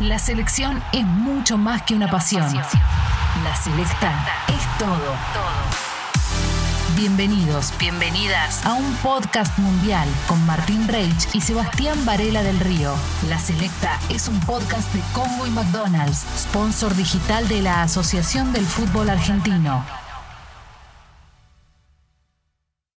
La selección es mucho más que una pasión. La selecta es todo. Bienvenidos, bienvenidas a un podcast mundial con Martín Reich y Sebastián Varela del Río. La Selecta es un podcast de Congo y McDonald's, sponsor digital de la Asociación del Fútbol Argentino.